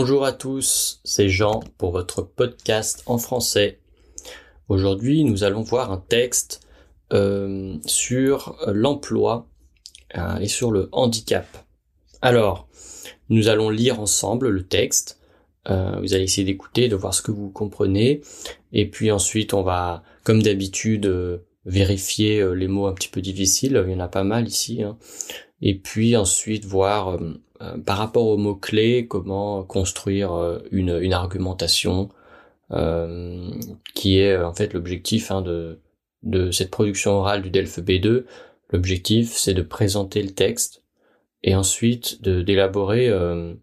Bonjour à tous, c'est Jean pour votre podcast en français. Aujourd'hui, nous allons voir un texte euh, sur l'emploi euh, et sur le handicap. Alors, nous allons lire ensemble le texte. Euh, vous allez essayer d'écouter, de voir ce que vous comprenez. Et puis ensuite, on va, comme d'habitude, vérifier les mots un petit peu difficiles. Il y en a pas mal ici. Hein. Et puis ensuite, voir euh, par rapport aux mots-clés, comment construire euh, une, une argumentation euh, qui est en fait l'objectif hein, de, de cette production orale du DELF B2. L'objectif, c'est de présenter le texte et ensuite d'élaborer euh,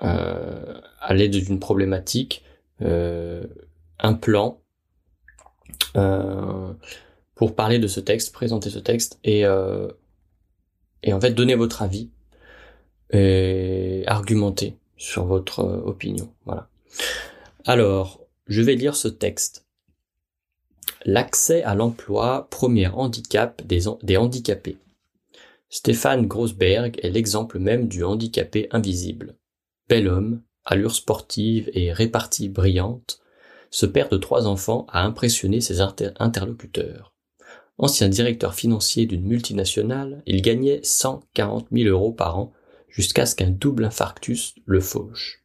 à l'aide d'une problématique un plan pour parler de ce texte, présenter ce texte et, et en fait donner votre avis et argumenter sur votre euh, opinion. Voilà. Alors, je vais lire ce texte. L'accès à l'emploi, premier handicap des, des handicapés. Stéphane Grosberg est l'exemple même du handicapé invisible. Bel homme, allure sportive et répartie brillante, ce père de trois enfants a impressionné ses interlocuteurs. Ancien directeur financier d'une multinationale, il gagnait 140 000 euros par an jusqu'à ce qu'un double infarctus le fauche.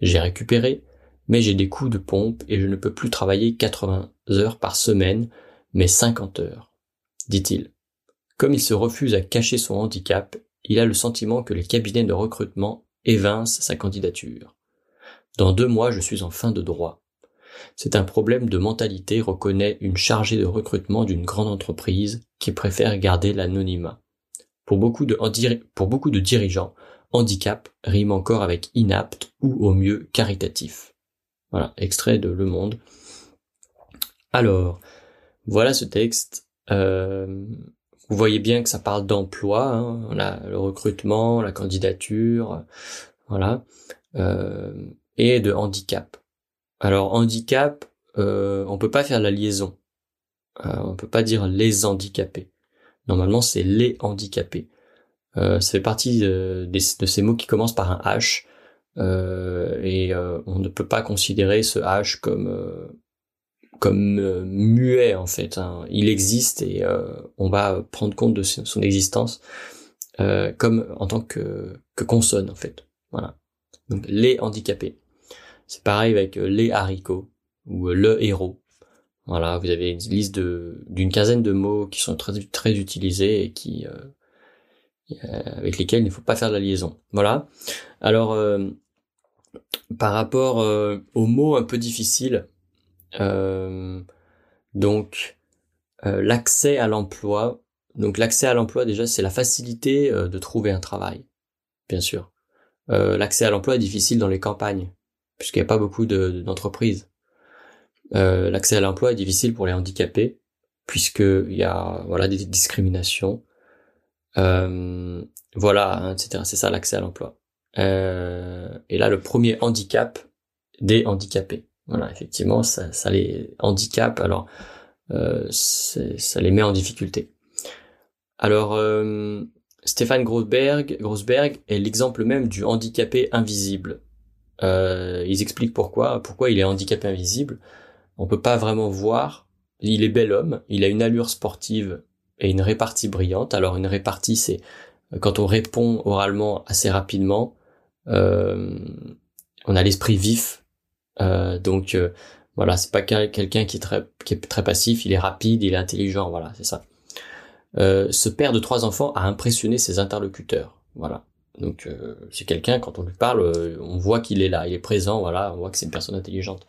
J'ai récupéré, mais j'ai des coups de pompe et je ne peux plus travailler 80 heures par semaine, mais 50 heures, dit-il. Comme il se refuse à cacher son handicap, il a le sentiment que les cabinets de recrutement évincent sa candidature. Dans deux mois, je suis en fin de droit. C'est un problème de mentalité, reconnaît une chargée de recrutement d'une grande entreprise qui préfère garder l'anonymat. Pour beaucoup de, dirigeants, handicap rime encore avec inapte ou au mieux caritatif. Voilà, extrait de Le Monde. Alors, voilà ce texte. Euh, vous voyez bien que ça parle d'emploi, hein, le recrutement, la candidature, voilà, euh, et de handicap. Alors handicap, euh, on peut pas faire la liaison. Euh, on peut pas dire les handicapés. Normalement, c'est les handicapés. Euh, ça fait partie de, ces mots qui commencent par un H. Euh, et euh, on ne peut pas considérer ce H comme euh, comme muet en fait. Hein. Il existe et on va prendre compte de son existence comme en tant que, que consonne en fait. Voilà. Donc les handicapés. C'est pareil avec les haricots ou le héros. Voilà, vous avez une liste d'une quinzaine de mots qui sont très très utilisés et qui euh, euh, avec lesquels il ne faut pas faire de la liaison. Voilà. Alors euh, par rapport aux mots un peu difficiles, donc l'accès à l'emploi. Donc l'accès à l'emploi déjà c'est la facilité de trouver un travail, bien sûr. l'accès à l'emploi est difficile dans les campagnes puisqu'il n'y a pas beaucoup d'entreprises. Euh, l'accès à l'emploi est difficile pour les handicapés puisqu'il y a voilà des discriminations. Euh, voilà, etc. C'est ça l'accès à l'emploi. Euh, et là, le premier handicap des handicapés. Voilà, effectivement, ça, ça les handicape. Alors, euh, ça les met en difficulté. Alors, euh, Stéphane Grosberg, Grosberg est l'exemple même du handicapé invisible. Euh, ils expliquent pourquoi, pourquoi il est handicapé invisible on peut pas vraiment voir. Il est bel homme, il a une allure sportive et une répartie brillante. Alors une répartie, c'est euh, quand on répond oralement assez rapidement, euh, on a l'esprit vif. Euh, donc voilà, c'est pas quelqu'un qui est très qui est très passif. Il est rapide, il est intelligent. Voilà, c'est ça. ce père de trois enfants a impressionné ses interlocuteurs. Voilà. Donc c'est quelqu'un quand on lui parle, on voit qu'il est là, il est présent. Voilà, on voit que c'est une personne intelligente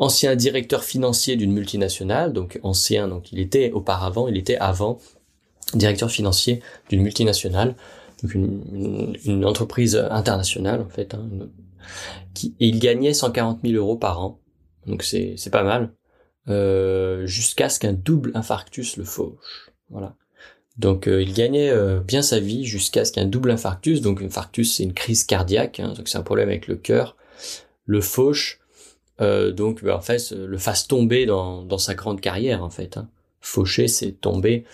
ancien directeur financier d'une multinationale, donc ancien, donc il était auparavant, il était avant directeur financier d'une multinationale, donc une, entreprise internationale en fait, hein, qui, et il gagnait 140 000 euros par an, donc c'est c'est pas mal, euh, jusqu'à ce qu'un double infarctus le fauche, voilà. Donc euh, il gagnait euh, bien sa vie jusqu'à ce qu'un double infarctus, donc infarctus c'est une crise cardiaque, hein, donc c'est un problème avec le cœur, le fauche euh, donc bah, en fait le fasse tomber dans, dans sa grande carrière en fait. Hein. Faucher, c'est tomber,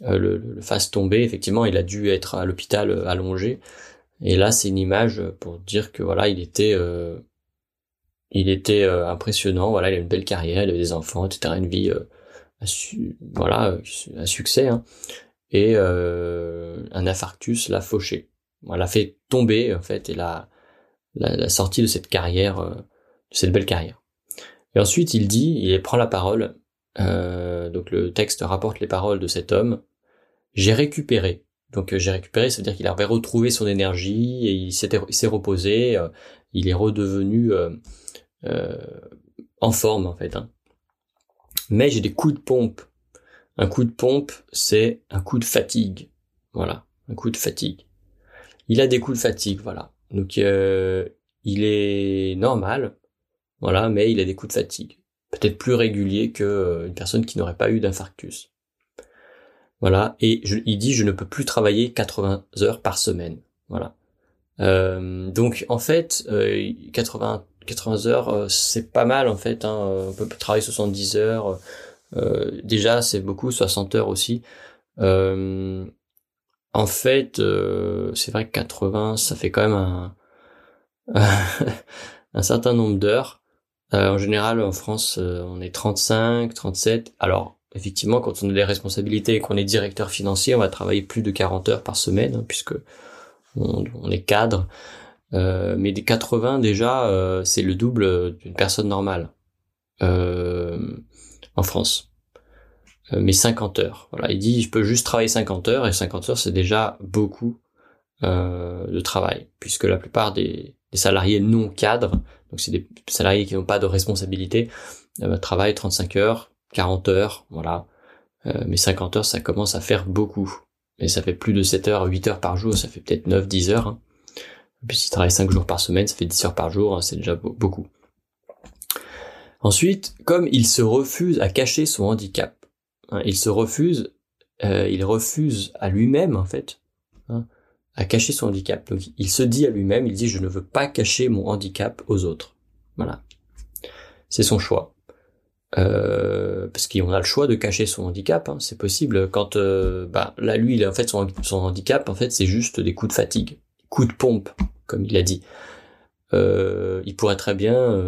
le, le, fasse tomber. Effectivement, il a dû être à l'hôpital allongé Et là, c'est une image pour dire que voilà, il était, il était impressionnant. Voilà, il a une belle carrière, il avait des enfants, etc. Une vie, à voilà, un succès. Hein. Et un infarctus l'a fauché. Voilà, fait tomber en fait et l'a, la, sortie de cette carrière, de cette belle carrière. Et ensuite, il dit, il prend la parole. donc le texte rapporte les paroles de cet homme. J'ai récupéré donc euh, j'ai récupéré, c'est-à-dire qu'il avait retrouvé son énergie et il s'est reposé, euh, il est redevenu euh, en forme en fait. Hein. Mais j'ai des coups de pompe. Un coup de pompe, c'est un coup de fatigue. Voilà, un coup de fatigue. Il a des coups de fatigue, voilà. Donc il est normal, voilà, mais il a des coups de fatigue. Peut-être plus réguliers qu'une personne qui n'aurait pas eu d'infarctus. Voilà, et il dit je ne peux plus travailler 80 heures par semaine. Voilà. Euh, donc en fait, 80 euh, 80 heures, euh, c'est pas mal en fait. Hein. On peut travailler 70 heures. Déjà, c'est beaucoup. 60 heures aussi. en fait, c'est vrai que 80, ça fait quand même un, un certain nombre d'heures. en général, en France, on est 35, 37. Alors, effectivement, quand on a des responsabilités et qu'on est directeur financier, on va travailler plus de 40 heures par semaine, hein, puisque on, est cadre. Euh, mais des 80 déjà, euh, c'est le double d'une personne normale euh, en France. mais 50 heures. Voilà, il dit je peux juste travailler 50 heures et 50 heures c'est déjà beaucoup de travail, puisque la plupart des, salariés non cadres, donc c'est des salariés qui n'ont pas de responsabilité, travaillent 35 heures 40 heures, voilà. Euh, mais 50 heures, ça commence à faire beaucoup. Mais ça fait plus de 7 heures, 8 heures par jour, ça fait peut-être 9, 10 heures. Puis s'il travaille 5 jours par semaine, ça fait 10 heures par jour, hein, c'est déjà beaucoup. Ensuite, comme il se refuse à cacher son handicap, hein, il se refuse, euh, il refuse à lui-même en fait, hein, à cacher son handicap. Donc il se dit à lui-même, il dit je ne veux pas cacher mon handicap aux autres. Voilà. C'est son choix. Euh, parce qu'on a le choix de cacher son handicap, hein, c'est possible. Quand euh, bah, là, lui, il a, en fait son, handicap, en fait, c'est juste des coups de fatigue, coups de pompe, comme il a dit. Il pourrait très bien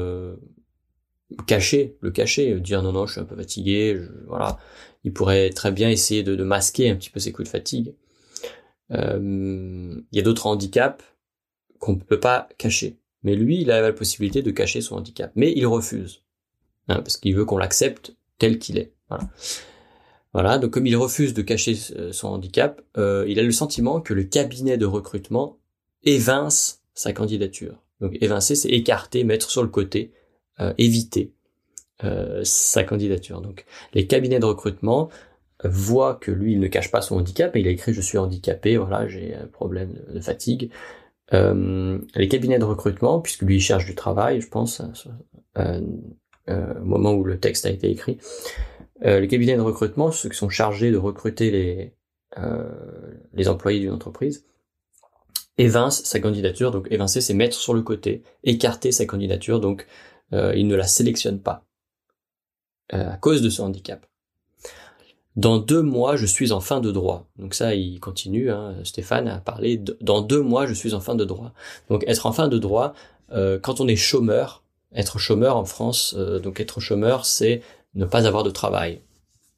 cacher, le cacher, dire non non, je suis un peu fatigué, voilà. Il pourrait très bien essayer de, masquer un petit peu ses coups de fatigue. Il y a d'autres handicaps qu'on ne peut pas cacher, mais lui, il a la possibilité de cacher son handicap, mais il refuse. Hein, parce qu'il veut qu'on l'accepte tel qu'il est. Voilà. Voilà, donc comme il refuse de cacher son handicap, euh, il a le sentiment que le cabinet de recrutement évince sa candidature. Donc évincer, c'est écarter, mettre sur le côté, euh, éviter euh, sa candidature. Donc les cabinets de recrutement voient que lui, il ne cache pas son handicap, et il a écrit je suis handicapé, voilà, j'ai un problème de, fatigue. les cabinets de recrutement, puisque lui il cherche du travail, je pense, euh, au moment où le texte a été écrit. Euh, les cabinets de recrutement, ceux qui sont chargés de recruter les, euh, les employés d'une entreprise, évince sa candidature. Donc évincer, c'est mettre sur le côté, écarter sa candidature. Donc euh, il ne la sélectionne pas à cause de son handicap. Dans deux mois, je suis en fin de droit. Donc ça, il continue, hein, Stéphane a parlé, dans deux mois, je suis en fin de droit. Donc être en fin de droit, euh, quand on est chômeur, être chômeur en France, euh, donc être chômeur, c'est ne pas avoir de travail.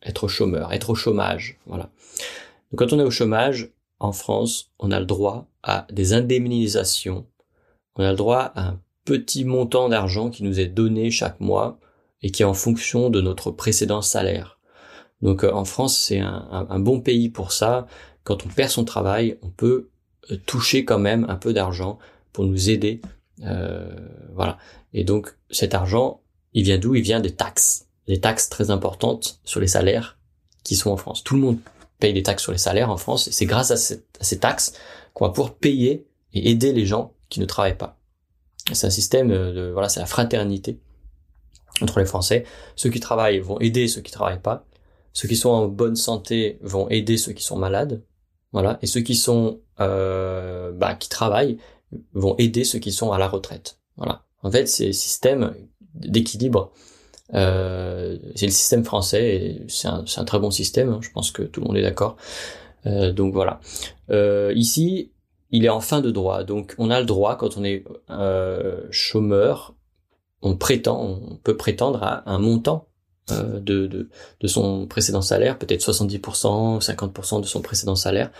Être chômeur, être au chômage, voilà. Donc quand on est au chômage, en France, on a le droit à des indemnisations, on a le droit à un petit montant d'argent qui nous est donné chaque mois et qui est en fonction de notre précédent salaire. Donc euh, en France, c'est un, bon pays pour ça. Quand on perd son travail, on peut euh, toucher quand même un peu d'argent pour nous aider. Euh, voilà. Et donc cet argent, il vient d'où? Il vient des taxes, des taxes très importantes sur les salaires qui sont en France. Tout le monde paye des taxes sur les salaires en France, et c'est grâce à, ces taxes qu'on va pouvoir payer et aider les gens qui ne travaillent pas. C'est un système de voilà, c'est la fraternité entre les Français. Ceux qui travaillent vont aider ceux qui travaillent pas. Ceux qui sont en bonne santé vont aider ceux qui sont malades. Voilà. Et ceux qui sont euh, bah, qui travaillent vont aider ceux qui sont à la retraite. Voilà. En fait, c'est le système d'équilibre. Euh, c'est le système français et c'est un, un, très bon système. Hein. je pense que tout le monde est d'accord. Euh, donc voilà. Euh, ici, il est en fin de droit. Donc on a le droit, quand on est euh, chômeur, on prétend, on peut prétendre à un montant euh, de, de, de, son précédent salaire, peut-être 70%, 50% de son précédent salaire,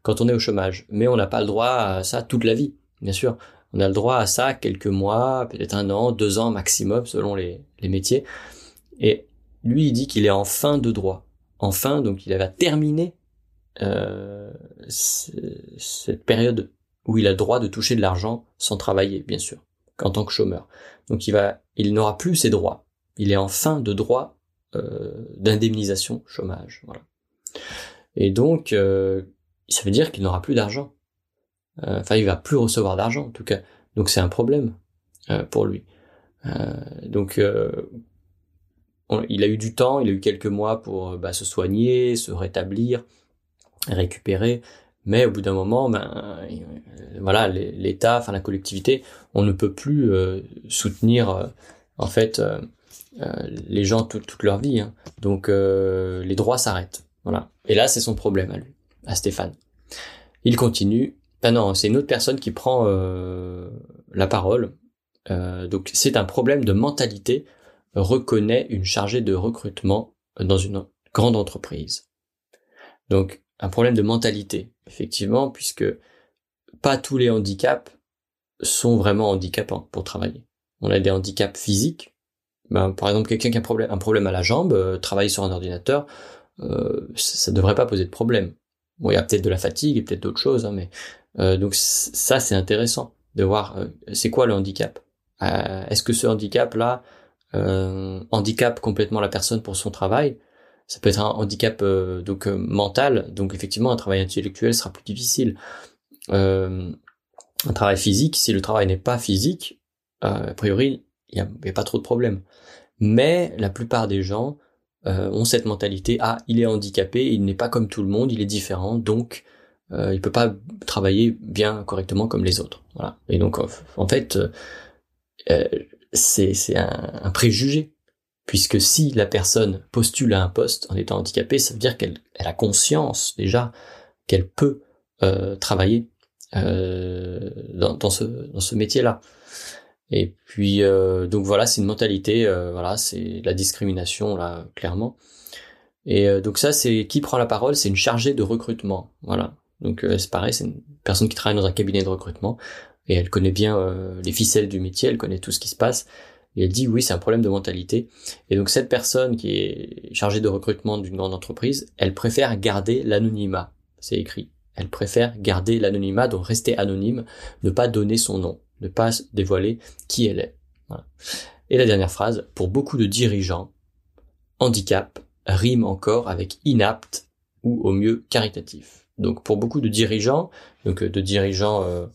quand on est au chômage. Mais on n'a pas le droit à ça toute la vie, bien sûr. On a le droit à ça quelques mois, peut-être un an, deux ans maximum, selon les, les métiers. Et lui, il dit qu'il est en fin de droit. En fin, donc il va terminer euh, cette période où il a le droit de toucher de l'argent sans travailler, bien sûr, en tant que chômeur. Donc il va, il n'aura plus ses droits. Il est en fin de droit euh, d'indemnisation chômage. Et donc, euh, ça veut dire qu'il n'aura plus d'argent. Enfin, il va plus recevoir d'argent en tout cas. Donc c'est un problème pour lui. Donc il a eu du temps, il a eu quelques mois pour bah, se soigner, se rétablir, récupérer. Mais au bout d'un moment, ben voilà, l'État, enfin la collectivité, on ne peut plus soutenir en fait les gens toute leur vie. Hein. Donc les droits s'arrêtent. Voilà. Et là, c'est son problème à lui, à Stéphane. Il continue. Ah non, c'est une autre personne qui prend euh, la parole. Euh, donc c'est un problème de mentalité, reconnaît une chargée de recrutement dans une grande entreprise. Donc un problème de mentalité, effectivement, puisque pas tous les handicaps sont vraiment handicapants pour travailler. On a des handicaps physiques. Ben, par exemple, quelqu'un qui a un problème, à la jambe, euh, travailler sur un ordinateur, euh, ça ne devrait pas poser de problème. Bon, il y a peut-être de la fatigue et peut-être d'autres choses, hein, mais euh, donc ça c'est intéressant de voir euh, c'est quoi le handicap? Est-ce que ce handicap-là handicap complètement la personne pour son travail? Ça peut être un handicap donc mental, donc effectivement un travail intellectuel sera plus difficile. un travail physique, si le travail n'est pas physique, a priori il n'y a, pas trop de problèmes. Mais la plupart des gens euh, ont cette mentalité ah il est handicapé, il n'est pas comme tout le monde, il est différent, donc euh, il peut pas travailler bien correctement comme les autres. Voilà. Et donc en fait euh, c'est un, préjugé puisque si la personne postule à un poste en étant handicapée, ça veut dire qu'elle elle a conscience déjà qu'elle peut euh, travailler euh, dans, dans, ce dans ce métier-là. Et puis euh, donc voilà, c'est une mentalité, euh, voilà, c'est la discrimination là clairement. Et euh, donc ça, c'est qui prend la parole, c'est une chargée de recrutement, voilà. Donc c'est pareil, c'est une personne qui travaille dans un cabinet de recrutement et elle connaît bien les ficelles du métier, elle connaît tout ce qui se passe. Et elle dit oui, c'est un problème de mentalité. Et donc cette personne qui est chargée de recrutement d'une grande entreprise, elle préfère garder l'anonymat. C'est écrit. Elle préfère garder l'anonymat, donc rester anonyme, ne pas donner son nom ne pas dévoiler qui elle est. Et la dernière phrase, pour beaucoup de dirigeants, handicap rime encore avec inapte ou au mieux caritatif. Donc pour beaucoup de dirigeants, donc de dirigeants euh,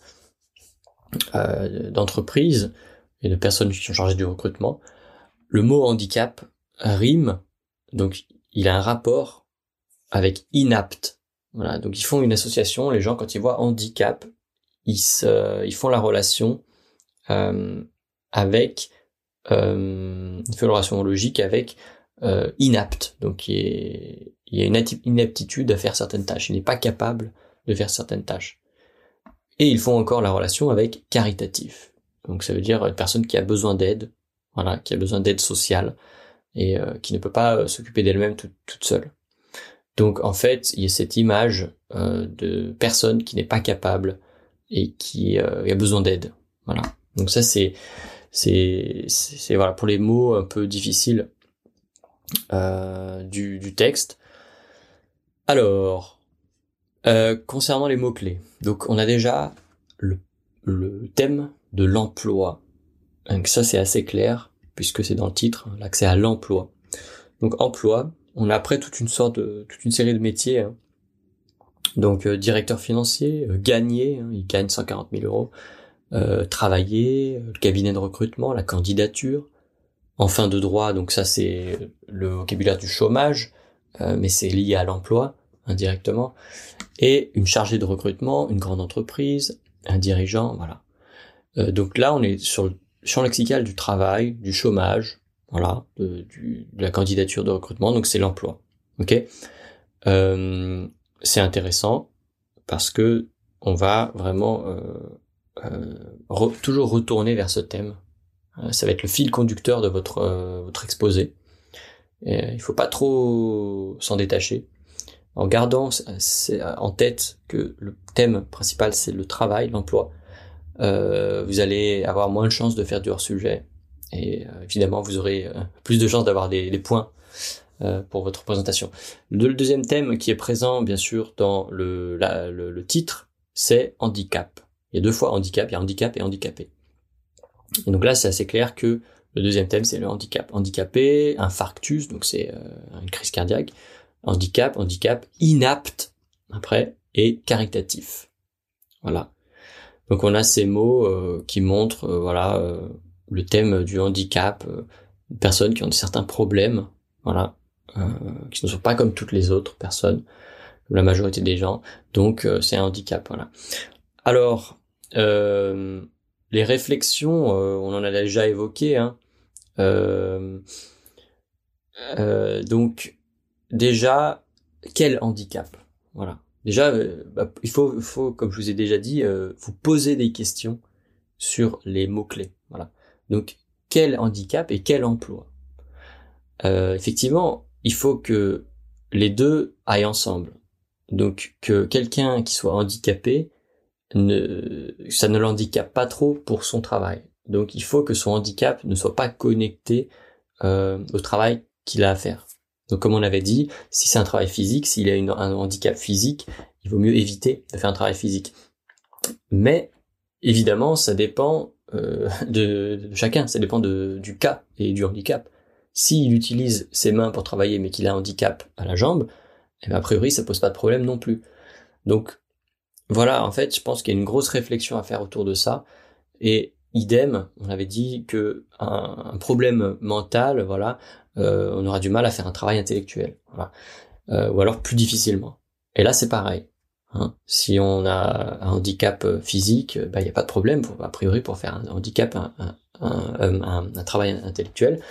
euh, d'entreprise et de personnes qui sont chargées du recrutement, le mot handicap rime, donc il a un rapport avec inapte. Voilà, donc ils font une association, les gens quand ils voient handicap, ils, se, ils font la relation euh, avec euh, relation logique avec euh, inapte. Donc il, y a une inaptitude à faire certaines tâches. Il n'est pas capable de faire certaines tâches. Et ils font encore la relation avec caritatif. Donc ça veut dire une personne qui a besoin d'aide, voilà, qui a besoin d'aide sociale et euh, qui ne peut pas euh, s'occuper d'elle-même toute, seule. Donc en fait, il y a cette image euh, de personne qui n'est pas capable et qui euh, a besoin d'aide. Voilà. Donc ça c'est c'est c'est voilà pour les mots un peu difficiles euh, du, du texte. Alors euh, concernant les mots clés, donc on a déjà le, le thème de l'emploi. Donc ça c'est assez clair puisque c'est dans le titre, l'accès à l'emploi. Donc emploi, on a après toute une série de métiers. Hein, donc euh, directeur financier, euh, gagner, hein, il gagne 140 000 euros, euh, travailler, le cabinet de recrutement, la candidature, en fin de droit, donc ça c'est le vocabulaire du chômage, mais c'est lié à l'emploi indirectement, et une chargée de recrutement, une grande entreprise, un dirigeant, voilà. Donc là on est sur le champ lexical du travail, du chômage, voilà, de, la candidature de recrutement, donc c'est l'emploi. Ok? Euh, c'est intéressant parce que on va vraiment toujours retourner vers ce thème. ça va être le fil conducteur de votre votre exposé. Et il faut pas trop s'en détacher en gardant en tête que le thème principal c'est le travail, l'emploi, euh, vous allez avoir moins de chances de faire du hors-sujet et euh, évidemment vous aurez euh, plus de chances d'avoir des, points pour votre présentation. Le, deuxième thème qui est présent bien sûr dans le, le, titre, c'est handicap. Il y a deux fois handicap, il y a handicap et handicapé. Et donc là c'est assez clair que le deuxième thème c'est le handicap. Handicapé, infarctus, donc c'est une crise cardiaque handicap, handicap inapte après et caritatif. Voilà. Donc on a ces mots euh, qui montrent euh, voilà euh, le thème du handicap, personnes qui ont certains problèmes, voilà, qui ne sont pas comme toutes les autres personnes, la majorité des gens. Donc c'est un handicap, voilà. Alors les réflexions, on en a déjà évoqué, hein. donc déjà, quel handicap? Voilà. Déjà, euh, bah, il faut, comme je vous ai déjà dit, euh, vous poser des questions sur les mots-clés. Voilà. Donc, quel handicap et quel emploi? Euh, Effectivement, il faut que les deux aillent ensemble. Donc, que quelqu'un qui soit handicapé, ne, ça ne l'handicape pas trop pour son travail. Donc, il faut que son handicap ne soit pas connecté au travail qu'il a à faire. Donc comme on avait dit, si c'est un travail physique, s'il a un handicap physique, il vaut mieux éviter de faire un travail physique. Mais évidemment, ça dépend euh, de, chacun, ça dépend du cas et du handicap. S'il utilise ses mains pour travailler mais qu'il a un handicap à la jambe, eh bien, a priori ça pose pas de problème non plus. Donc voilà, en fait, je pense qu'il y a une grosse réflexion à faire autour de ça. Et idem, on avait dit que un problème mental, voilà, euh, on aura du mal à faire un travail intellectuel, voilà. Euh, ou alors plus difficilement. Et là, c'est pareil. Hein. Si on a un handicap euh, physique, bah, il n'y a pas de problème, a priori, pour faire un handicap, un, travail intellectuel.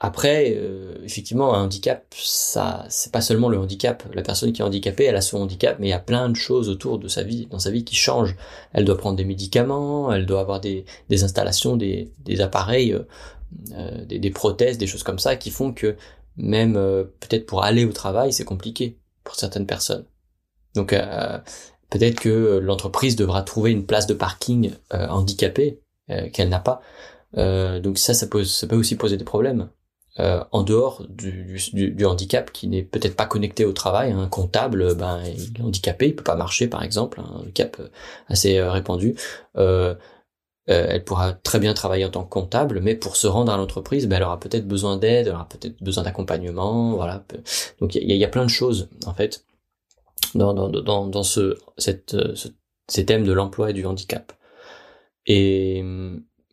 Après, effectivement, un handicap, ça, c'est pas seulement le handicap. La personne qui est handicapée, elle a son handicap, mais il y a plein de choses autour de sa vie, dans sa vie, qui changent. Elle doit prendre des médicaments, elle doit avoir des, installations, des appareils euh, des, prothèses, des choses comme ça, qui font que même euh, peut-être pour aller au travail, c'est compliqué pour certaines personnes. Donc euh, peut-être que l'entreprise devra trouver une place de parking handicapée qu'elle n'a pas. donc ça, ça, pose, ça peut aussi poser des problèmes. en dehors du, du, handicap qui n'est peut-être pas connecté au travail, un comptable, ben il est handicapé, il peut pas marcher par exemple, un handicap assez répandu. Euh, euh, elle pourra très bien travailler en tant que comptable, mais pour se rendre à l'entreprise, ben, elle aura peut-être besoin d'aide, elle aura peut-être besoin d'accompagnement, voilà. Donc il y, a plein de choses en fait dans, dans, dans, ce, cette, ce, ces thèmes de l'emploi et du handicap. Et,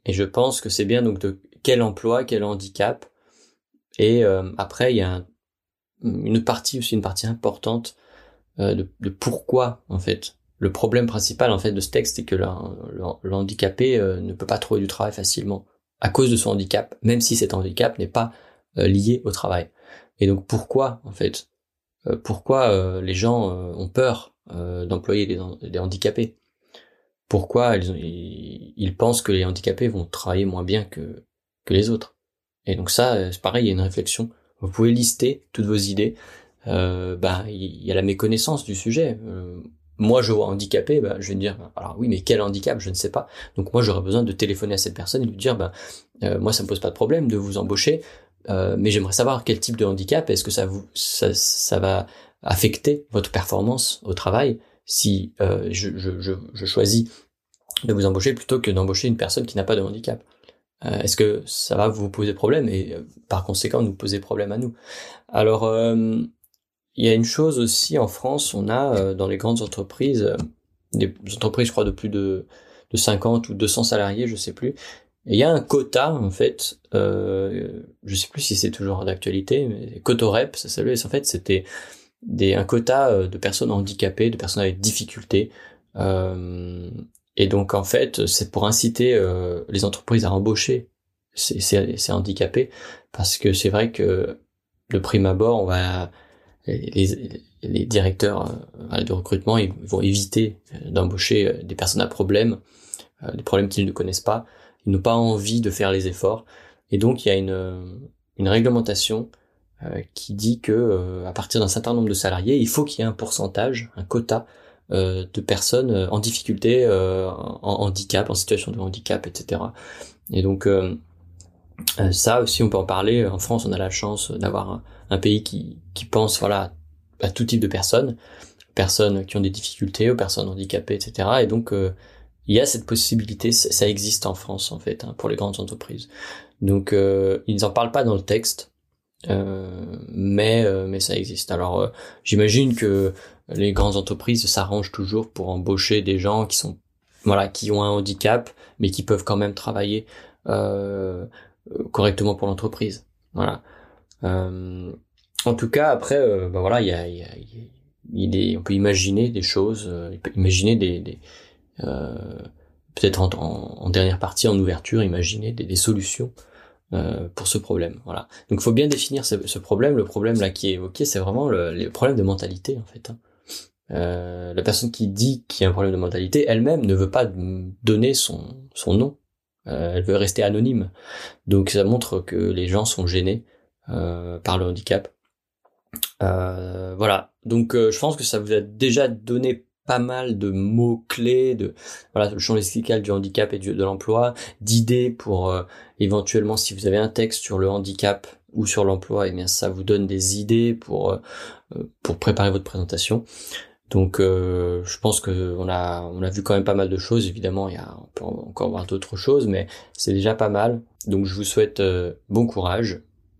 et je pense que c'est bien donc de quel emploi, quel handicap. Et euh, après il y a une partie aussi, une partie importante euh, de, de pourquoi en fait le problème principal en fait de ce texte, c'est que le, handicapé euh, ne peut pas trouver du travail facilement à cause de son handicap, même si cet handicap n'est pas euh, lié au travail. Et donc pourquoi en fait euh, Pourquoi les gens ont peur d'employer des, handicapés? Pourquoi ils, pensent que les handicapés vont travailler moins bien que, que les autres? Et donc ça, c'est pareil, il y a une réflexion. Vous pouvez lister toutes vos idées. bah, il y a la méconnaissance du sujet moi je vois handicapé, bah, je vais dire, alors oui, mais quel handicap, je ne sais pas. Donc moi j'aurais besoin de téléphoner à cette personne et lui dire, bah, euh, moi ça me pose pas de problème de vous embaucher, euh, mais j'aimerais savoir quel type de handicap, est-ce que ça va affecter votre performance au travail si euh, je, je, choisis de vous embaucher plutôt que d'embaucher une personne qui n'a pas de handicap. est-ce que ça va vous poser problème et par conséquent nous poser problème à nous? Alors il y a une chose aussi en France, on a euh, dans les grandes entreprises, euh, des entreprises je crois de plus de, de 50 ou 200 salariés, je sais plus, et il y a un quota en fait, euh, je sais plus si c'est toujours d'actualité, mais Cotorep, ça s'appelait, en fait c'était des, un quota euh, de personnes handicapées, de personnes avec difficultés, euh, et donc en fait c'est pour inciter les entreprises à embaucher ces, ces, ces handicapés, parce que c'est vrai que de prime abord on va les, directeurs de recrutement ils vont éviter d'embaucher des personnes à problème, des problèmes qu'ils ne connaissent pas. Ils n'ont pas envie de faire les efforts. Et donc il y a une, une réglementation qui dit que à partir d'un certain nombre de salariés, il faut qu'il y ait un pourcentage, un quota euh, de personnes euh, en difficulté, euh, en, handicap, en situation de handicap, etc. Et donc ça aussi, on peut en parler. En France, on a la chance d'avoir un, pays qui, qui pense voilà à tout type de personnes, personnes qui ont des difficultés, aux personnes handicapées, etc. Et donc il y a cette possibilité, ça existe en France en fait hein, pour les grandes entreprises. Donc ils n'en parlent pas dans le texte, mais mais ça existe. Alors j'imagine que les grandes entreprises s'arrangent toujours pour embaucher des gens qui sont voilà qui ont un handicap mais qui peuvent quand même travailler euh, correctement pour l'entreprise voilà euh, en tout cas après euh, bah voilà il y a, y, a, il est, on peut imaginer des choses euh, imaginer des, des euh, peut-être en, en, dernière partie en ouverture imaginer des, des solutions euh, pour ce problème. Voilà. Donc il faut bien définir ce, ce, problème. Le problème là qui est évoqué, c'est vraiment le, le, problème de mentalité en fait. Hein. Euh, la personne qui dit qu'il y a un problème de mentalité, elle-même ne veut pas donner son, son nom. Euh, elle veut rester anonyme. Donc ça montre que les gens sont gênés euh, par le handicap. voilà. Donc je pense que ça vous a déjà donné pas mal de mots clés de voilà le champ lexical du handicap et du, de l'emploi, d'idées pour éventuellement si vous avez un texte sur le handicap ou sur l'emploi, et eh bien ça vous donne des idées pour pour préparer votre présentation. Donc euh, je pense que on a on a vu quand même pas mal de choses. Évidemment, il y a on peut encore voir d'autres choses, mais c'est déjà pas mal. Donc je vous souhaite euh, bon courage